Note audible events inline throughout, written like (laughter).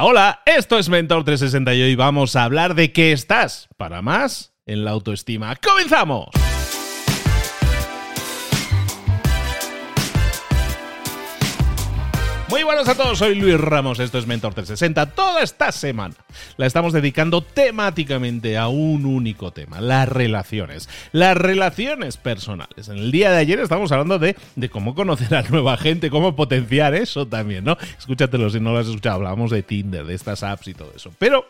Hola, esto es Mentor 360 y hoy vamos a hablar de qué estás para más en la autoestima. ¡Comenzamos! Muy buenos a todos, soy Luis Ramos, esto es Mentor 360. Toda esta semana la estamos dedicando temáticamente a un único tema, las relaciones, las relaciones personales. En el día de ayer estamos hablando de, de cómo conocer a nueva gente, cómo potenciar eso también, ¿no? Escúchatelo si no lo has escuchado, hablábamos de Tinder, de estas apps y todo eso. Pero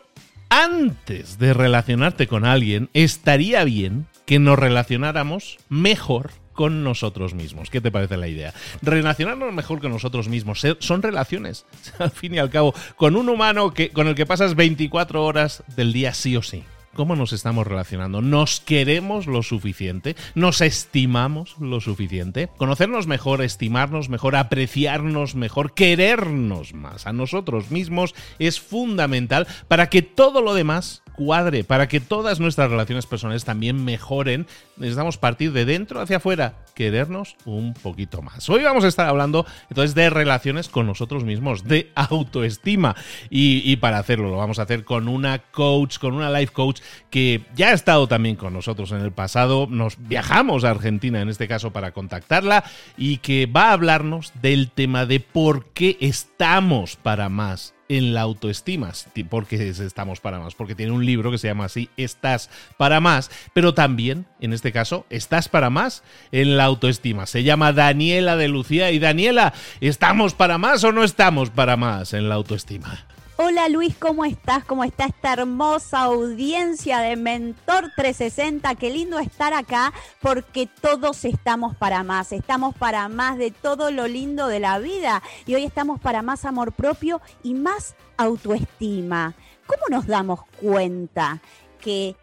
antes de relacionarte con alguien, estaría bien que nos relacionáramos mejor con nosotros mismos. ¿Qué te parece la idea? Relacionarnos mejor con nosotros mismos. Son relaciones, (laughs) al fin y al cabo, con un humano que, con el que pasas 24 horas del día sí o sí. ¿Cómo nos estamos relacionando? ¿Nos queremos lo suficiente? ¿Nos estimamos lo suficiente? Conocernos mejor, estimarnos mejor, apreciarnos mejor, querernos más a nosotros mismos es fundamental para que todo lo demás cuadre, para que todas nuestras relaciones personales también mejoren, necesitamos partir de dentro hacia afuera, querernos un poquito más. Hoy vamos a estar hablando entonces de relaciones con nosotros mismos, de autoestima. Y, para hacerlo lo vamos a hacer con una coach, con una life coach que ya ha estado también con nosotros en el pasado. Nos viajamos a Argentina en este caso para contactarla y que va a hablarnos del tema de por qué estamos para más en la autoestima, porque estamos para más, porque tiene un libro que se llama así, Estás para más, pero también, en este caso, Estás para más en la autoestima. Se llama Daniela de Lucía y Daniela, ¿estamos para más o no estamos para más en la autoestima? Hola Luis, ¿cómo estás? ¿Cómo está esta hermosa audiencia de Mentor 360? Qué lindo estar acá porque todos estamos para más, estamos para más de todo lo lindo de la vida y hoy estamos para más amor propio y más autoestima. ¿Cómo nos damos cuenta que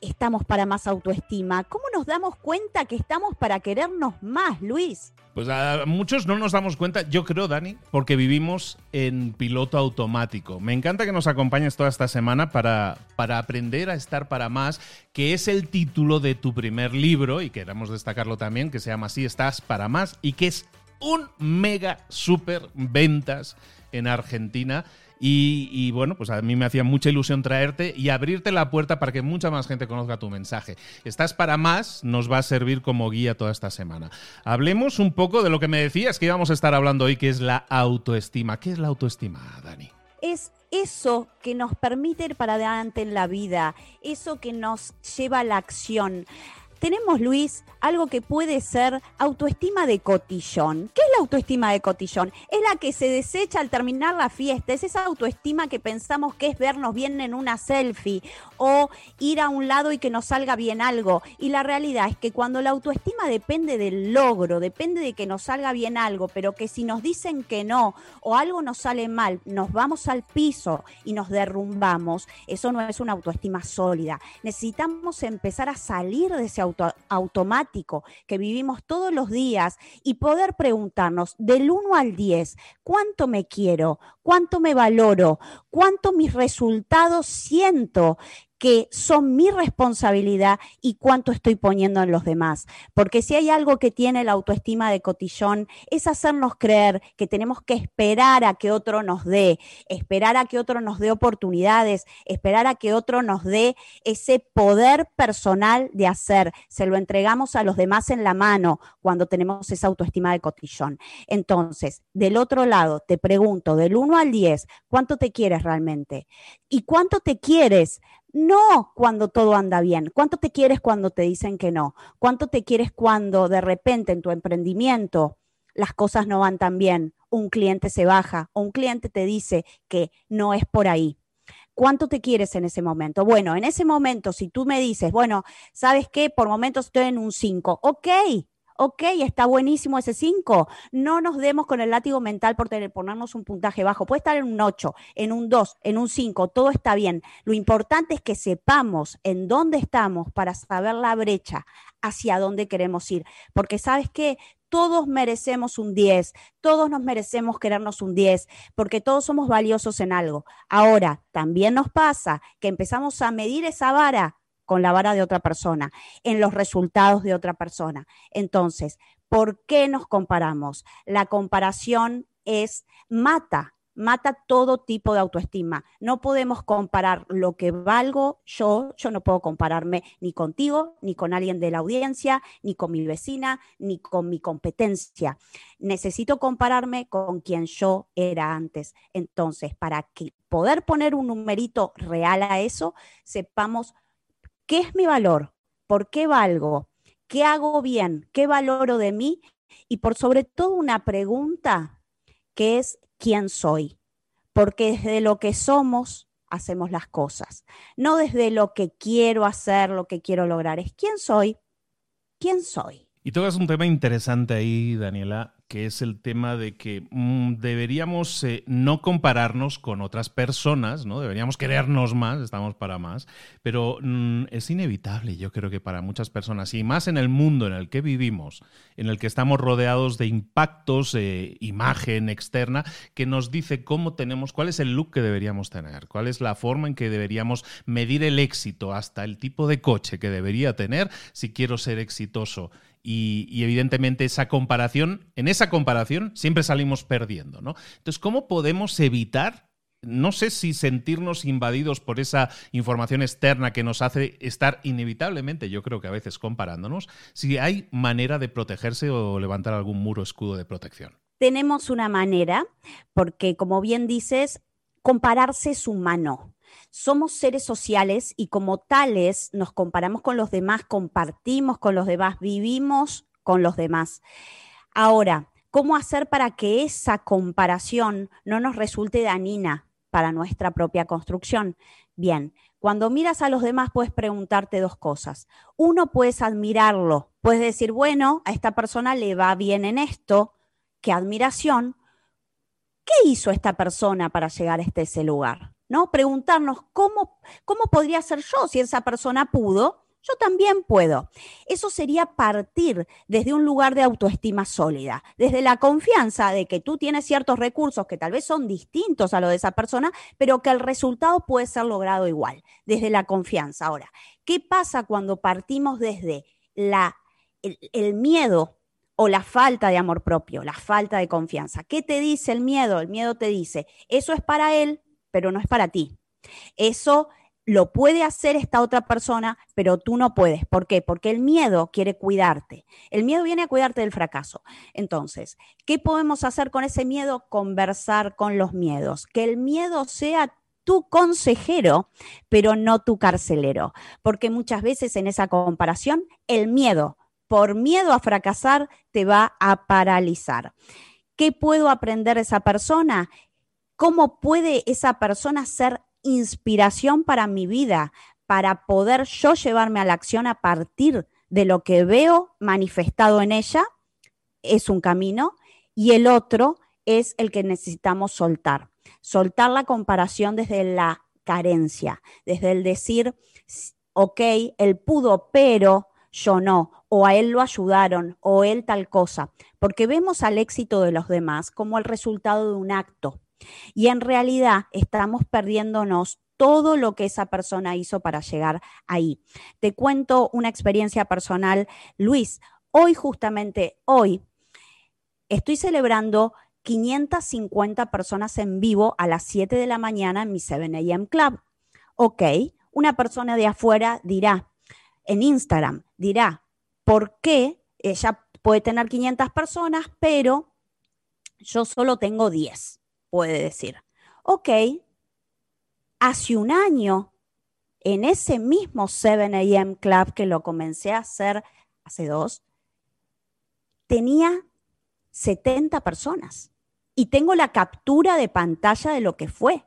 estamos para más autoestima? ¿Cómo nos damos cuenta que estamos para querernos más, Luis? Pues a muchos no nos damos cuenta, yo creo, Dani, porque vivimos en piloto automático. Me encanta que nos acompañes toda esta semana para, para aprender a estar para más, que es el título de tu primer libro, y queremos destacarlo también, que se llama así, Estás para más, y que es un mega super ventas en Argentina. Y, bueno, pues a mí me hacía mucha ilusión traerte y abrirte la puerta para que mucha más gente conozca tu mensaje. Estás para más, nos va a servir como guía toda esta semana. Hablemos un poco de lo que me decías que íbamos a estar hablando hoy, que es la autoestima. ¿Qué es la autoestima, Dani? Es eso que nos permite ir para adelante en la vida, eso que nos lleva a la acción tenemos, Luis, algo que puede ser autoestima de cotillón. ¿Qué es la autoestima de cotillón? Es la que se desecha al terminar la fiesta, es esa autoestima que pensamos que es vernos bien en una selfie o ir a un lado y que nos salga bien algo. Y la realidad es que cuando la autoestima depende del logro, depende de que nos salga bien algo, pero que si nos dicen que no o algo nos sale mal, nos vamos al piso y nos derrumbamos, eso no es una autoestima sólida. Necesitamos empezar a salir de ese automático que vivimos todos los días y poder preguntarnos del 1 al 10, ¿cuánto me quiero? ¿Cuánto me valoro? ¿Cuánto mis resultados siento? Que son mi responsabilidad y cuánto estoy poniendo en los demás. Porque si hay algo que tiene la autoestima de cotillón, es hacernos creer que tenemos que esperar a que otro nos dé, esperar a que otro nos dé oportunidades, esperar a que otro nos dé ese poder personal de hacer. Se lo entregamos a los demás en la mano cuando tenemos esa autoestima de cotillón. Entonces, del otro lado, te pregunto, del 1 al 10, ¿cuánto te quieres realmente? ¿Y cuánto te quieres? No cuando todo anda bien. ¿Cuánto te quieres cuando te dicen que no? ¿Cuánto te quieres cuando de repente en tu emprendimiento las cosas no van tan bien? Un cliente se baja o un cliente te dice que no es por ahí. ¿Cuánto te quieres en ese momento? Bueno, en ese momento, si tú me dices, bueno, ¿sabes qué? Por momentos estoy en un 5. Ok, ok, está buenísimo ese 5, no nos demos con el látigo mental por tener, ponernos un puntaje bajo. Puede estar en un 8, en un 2, en un 5, todo está bien. Lo importante es que sepamos en dónde estamos para saber la brecha hacia dónde queremos ir. Porque sabes qué, todos merecemos un 10, todos nos merecemos querernos un 10, porque todos somos valiosos en algo. Ahora, también nos pasa que empezamos a medir esa vara con la vara de otra persona, en los resultados de otra persona. Entonces, ¿por qué nos comparamos? La comparación es mata mata todo tipo de autoestima. No podemos comparar lo que valgo yo, yo no puedo compararme ni contigo, ni con alguien de la audiencia, ni con mi vecina, ni con mi competencia. Necesito compararme con quien yo era antes. Entonces, para que poder poner un numerito real a eso, sepamos qué es mi valor, por qué valgo, qué hago bien, qué valoro de mí y por sobre todo una pregunta que es quién soy, porque desde lo que somos hacemos las cosas, no desde lo que quiero hacer, lo que quiero lograr, es quién soy, quién soy. Y tocas un tema interesante ahí, Daniela, que es el tema de que mm, deberíamos eh, no compararnos con otras personas, ¿no? Deberíamos querernos más, estamos para más, pero mm, es inevitable, yo creo que para muchas personas, y más en el mundo en el que vivimos, en el que estamos rodeados de impactos, eh, imagen externa, que nos dice cómo tenemos, cuál es el look que deberíamos tener, cuál es la forma en que deberíamos medir el éxito, hasta el tipo de coche que debería tener si quiero ser exitoso. Y, evidentemente esa comparación, en esa comparación siempre salimos perdiendo, ¿no? Entonces, ¿cómo podemos evitar no sé si sentirnos invadidos por esa información externa que nos hace estar inevitablemente, yo creo que a veces comparándonos, si hay manera de protegerse o levantar algún muro escudo de protección. Tenemos una manera, porque como bien dices, compararse es humano somos seres sociales y como tales nos comparamos con los demás, compartimos con los demás, vivimos con los demás. Ahora, ¿cómo hacer para que esa comparación no nos resulte dañina para nuestra propia construcción? Bien, cuando miras a los demás puedes preguntarte dos cosas. Uno, puedes admirarlo, puedes decir, bueno, a esta persona le va bien en esto, qué admiración. ¿Qué hizo esta persona para llegar hasta ese lugar? ¿No? Preguntarnos cómo, cómo podría ser yo si esa persona pudo, yo también puedo. Eso sería partir desde un lugar de autoestima sólida, desde la confianza de que tú tienes ciertos recursos que tal vez son distintos a los de esa persona, pero que el resultado puede ser logrado igual, desde la confianza. Ahora, ¿qué pasa cuando partimos desde la, el, el miedo o la falta de amor propio, la falta de confianza? ¿Qué te dice el miedo? El miedo te dice, eso es para él, pero no es para ti. Eso lo puede hacer esta otra persona, pero tú no puedes. ¿Por qué? Porque el miedo quiere cuidarte. El miedo viene a cuidarte del fracaso. Entonces, ¿qué podemos hacer con ese miedo? Conversar con los miedos. Que el miedo sea tu consejero, pero no tu carcelero. Porque muchas veces en esa comparación, el miedo, por miedo a fracasar, te va a paralizar. ¿Qué puedo aprender de esa persona? ¿Cómo puede esa persona ser inspiración para mi vida, para poder yo llevarme a la acción a partir de lo que veo manifestado en ella? Es un camino. Y el otro es el que necesitamos soltar. Soltar la comparación desde la carencia, desde el decir, ok, él pudo, pero yo no, o a él lo ayudaron, o él tal cosa, porque vemos al éxito de los demás como el resultado de un acto, y en realidad estamos perdiéndonos todo lo que esa persona hizo para llegar ahí. Te cuento una experiencia personal. Luis, hoy justamente, hoy, estoy celebrando 550 personas en vivo a las 7 de la mañana en mi 7 AM Club. Ok, una persona de afuera dirá, en Instagram, dirá, ¿por qué ella puede tener 500 personas, pero yo solo tengo 10? Puede decir, ok, hace un año, en ese mismo 7 AM Club que lo comencé a hacer hace dos, tenía 70 personas y tengo la captura de pantalla de lo que fue.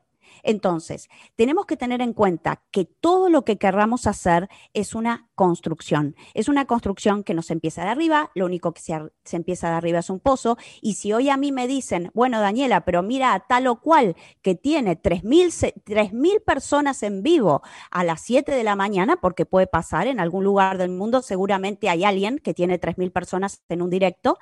Entonces, tenemos que tener en cuenta que todo lo que querramos hacer es una construcción. Es una construcción que no se empieza de arriba, lo único que se, empieza de arriba es un pozo. Y si hoy a mí me dicen, bueno, Daniela, pero mira a tal o cual que tiene 3.000 personas en vivo a las 7 de la mañana, porque puede pasar en algún lugar del mundo, seguramente hay alguien que tiene 3.000 personas en un directo.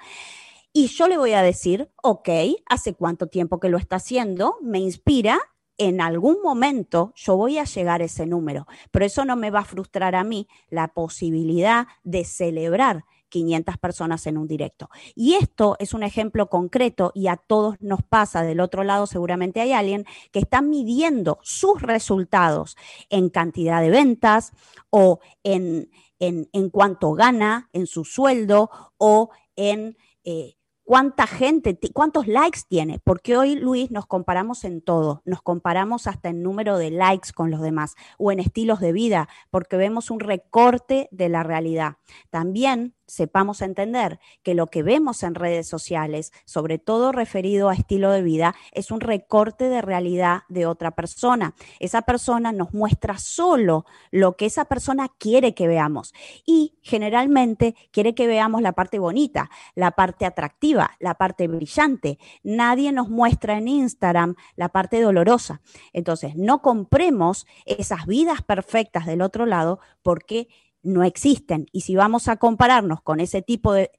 Y yo le voy a decir, ok, ¿hace cuánto tiempo que lo está haciendo? Me inspira, en algún momento yo voy a llegar a ese número, pero eso no me va a frustrar a mí la posibilidad de celebrar 500 personas en un directo. Y esto es un ejemplo concreto y a todos nos pasa. Del otro lado seguramente hay alguien que está midiendo sus resultados en cantidad de ventas o en, en, cuánto gana, en su sueldo o en... Eh, cuánta gente, cuántos likes tiene, porque hoy, Luis, nos comparamos en todo, nos comparamos hasta en número de likes con los demás o en estilos de vida, porque vemos un recorte de la realidad. También sepamos entender que lo que vemos en redes sociales, sobre todo referido a estilo de vida, es un recorte de realidad de otra persona. Esa persona nos muestra solo lo que esa persona quiere que veamos y generalmente quiere que veamos la parte bonita, la parte atractiva, la parte brillante. Nadie nos muestra en Instagram la parte dolorosa. Entonces, no compremos esas vidas perfectas del otro lado porque no existen. Y si vamos a compararnos con ese tipo de,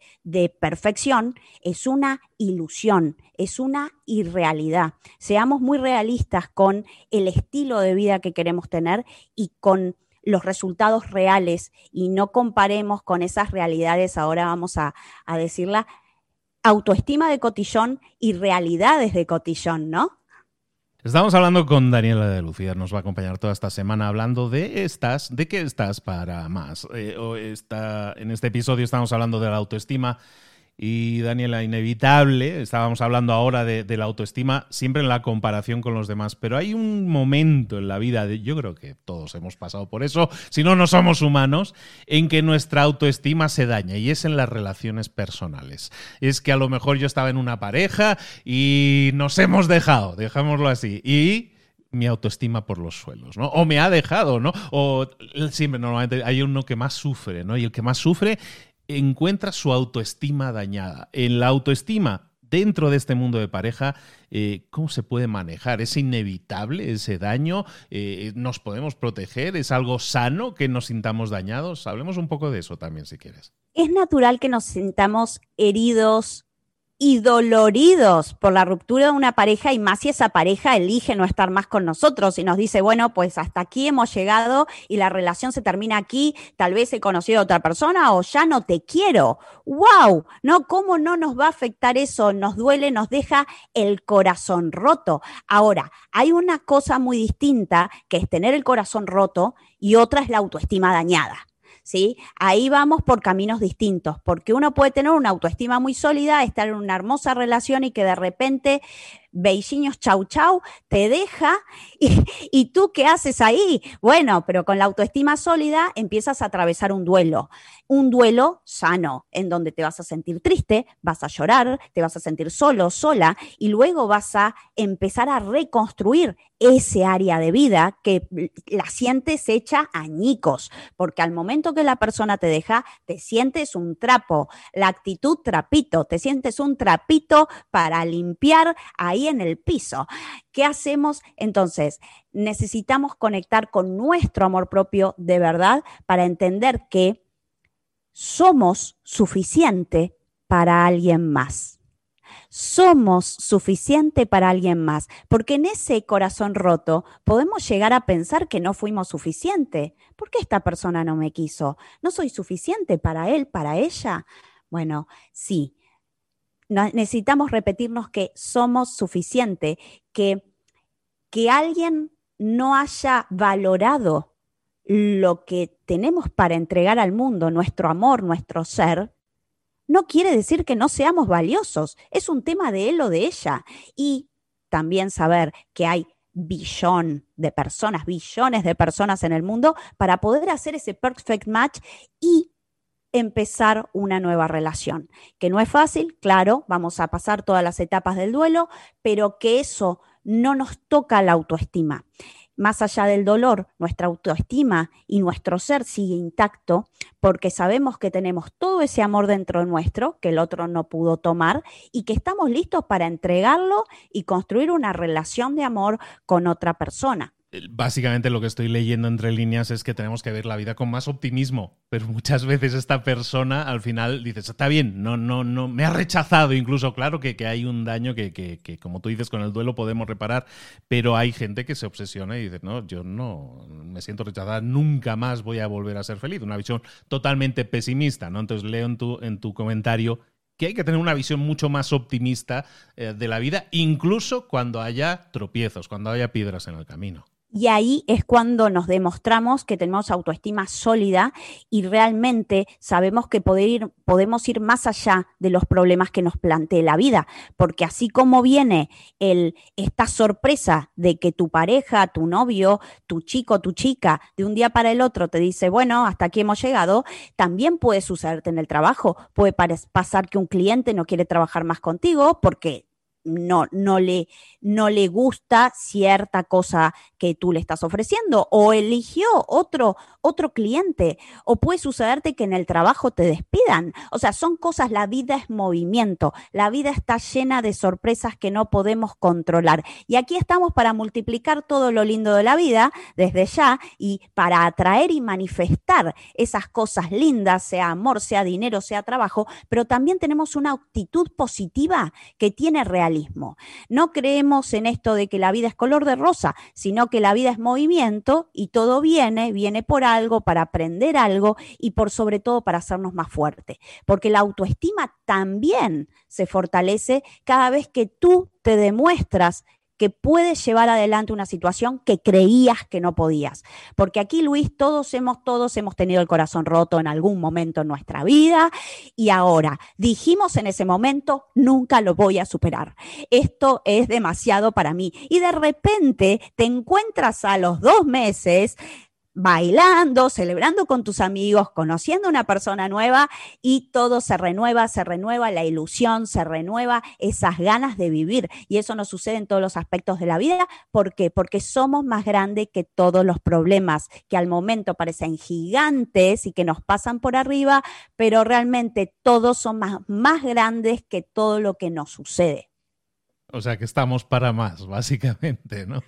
perfección, es una ilusión, es una irrealidad. Seamos muy realistas con el estilo de vida que queremos tener y con los resultados reales y no comparemos con esas realidades, ahora vamos a, a decirla, autoestima de cotillón y realidades de cotillón, ¿no? Estamos hablando con Daniela de Lucía, nos va a acompañar toda esta semana hablando de estas, de qué estás para más. Eh, en este episodio estamos hablando de la autoestima y Daniela, inevitable, estábamos hablando ahora de, la autoestima, siempre en la comparación con los demás, pero hay un momento en la vida, de, yo creo que todos hemos pasado por eso, si no, no somos humanos, en que nuestra autoestima se daña y es en las relaciones personales. Es que a lo mejor yo estaba en una pareja y nos hemos dejado, dejámoslo así, y mi autoestima por los suelos, ¿no? O me ha dejado, ¿no? O siempre normalmente hay uno que más sufre, ¿no? Y el que más sufre encuentra su autoestima dañada. En la autoestima dentro de este mundo de pareja, eh, ¿cómo se puede manejar? ¿Es inevitable ese daño? Eh, ¿Nos podemos proteger? ¿Es algo sano que nos sintamos dañados? Hablemos un poco de eso también, si quieres. Es natural que nos sintamos heridos, y doloridos por la ruptura de una pareja y más si esa pareja elige no estar más con nosotros y nos dice, bueno, pues hasta aquí hemos llegado y la relación se termina aquí, tal vez he conocido a otra persona o ya no te quiero. ¡Wow! ¿No? ¿Cómo no nos va a afectar eso? Nos duele, nos deja el corazón roto. Ahora, hay una cosa muy distinta que es tener el corazón roto y otra es la autoestima dañada. ¿Sí? Ahí vamos por caminos distintos, porque uno puede tener una autoestima muy sólida, estar en una hermosa relación y que de repente beijinhos chau chau, te deja (laughs) y, tú qué haces ahí? Bueno, pero con la autoestima sólida empiezas a atravesar un duelo, un duelo sano, en donde te vas a sentir triste, vas a llorar, te vas a sentir solo, sola y luego vas a empezar a reconstruir ese área de vida que la sientes hecha añicos, porque al momento que la persona te deja, te sientes un trapo, la actitud trapito, te sientes un trapito para limpiar ahí en el piso. ¿Qué hacemos? Entonces, necesitamos conectar con nuestro amor propio de verdad para entender que somos suficiente para alguien más. Somos suficiente para alguien más, porque en ese corazón roto podemos llegar a pensar que no fuimos suficiente. ¿Por qué esta persona no me quiso? ¿No soy suficiente para él, para ella? Bueno, sí, necesitamos repetirnos que somos suficiente, que, que alguien no haya valorado lo que tenemos para entregar al mundo, nuestro amor, nuestro ser, no quiere decir que no seamos valiosos. Es un tema de él o de ella. Y también saber que hay billón de personas, billones de personas en el mundo para poder hacer ese perfect match y empezar una nueva relación. Que no es fácil, claro, vamos a pasar todas las etapas del duelo, pero que eso no nos toca la autoestima. Más allá del dolor, nuestra autoestima y nuestro ser sigue intacto porque sabemos que tenemos todo ese amor dentro nuestro que el otro no pudo tomar y que estamos listos para entregarlo y construir una relación de amor con otra persona. Básicamente lo que estoy leyendo entre líneas es que tenemos que ver la vida con más optimismo, pero muchas veces esta persona al final dices, está bien, no, no, no, me ha rechazado incluso, claro que, que hay un daño que, que, que, como tú dices, con el duelo podemos reparar, pero hay gente que se obsesiona y dice, no, yo no me siento rechazada, nunca más voy a volver a ser feliz, una visión totalmente pesimista, ¿no? Entonces leo en tu, en tu comentario que hay que tener una visión mucho más optimista eh, de la vida, incluso cuando haya tropiezos, cuando haya piedras en el camino. Y ahí es cuando nos demostramos que tenemos autoestima sólida y realmente sabemos que ir, podemos ir más allá de los problemas que nos plantee la vida. Porque así como viene el, esta sorpresa de que tu pareja, tu novio, tu chico, tu chica, de un día para el otro te dice, bueno, hasta aquí hemos llegado, también puede sucederte en el trabajo. Puede pasar que un cliente no quiere trabajar más contigo porque no, no, le, no le gusta cierta cosa que tú le estás ofreciendo o eligió otro, otro cliente o puede sucederte que en el trabajo te despidan. O sea, son cosas, la vida es movimiento, la vida está llena de sorpresas que no podemos controlar. Y aquí estamos para multiplicar todo lo lindo de la vida desde ya y para atraer y manifestar esas cosas lindas, sea amor, sea dinero, sea trabajo, pero también tenemos una actitud positiva que tiene realidad no creemos en esto de que la vida es color de rosa, sino que la vida es movimiento y todo viene, viene por algo, para aprender algo y por sobre todo para hacernos más fuertes. Porque la autoestima también se fortalece cada vez que tú te demuestras que puedes llevar adelante una situación que creías que no podías. Porque aquí, Luis, todos hemos, todos hemos tenido el corazón roto en algún momento en nuestra vida y ahora dijimos en ese momento, nunca lo voy a superar. Esto es demasiado para mí. Y de repente te encuentras a los dos meses bailando, celebrando con tus amigos, conociendo a una persona nueva y todo se renueva, se renueva la ilusión, se renueva esas ganas de vivir. Y eso nos sucede en todos los aspectos de la vida. ¿Por qué? Porque somos más grandes que todos los problemas que al momento parecen gigantes y que nos pasan por arriba, pero realmente todos son más, más grandes que todo lo que nos sucede. O sea que estamos para más, básicamente, ¿no?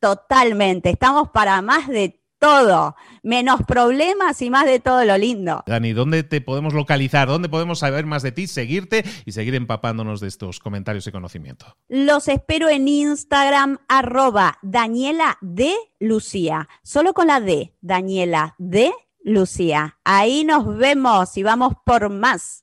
Totalmente, estamos para más de todo, menos problemas y más de todo lo lindo. Dani, ¿dónde te podemos localizar? ¿Dónde podemos saber más de ti, seguirte y seguir empapándonos de estos comentarios y conocimiento? Los espero en Instagram, arroba Daniela de Lucía, solo con la D, Daniela de Lucía. Ahí nos vemos y vamos por más.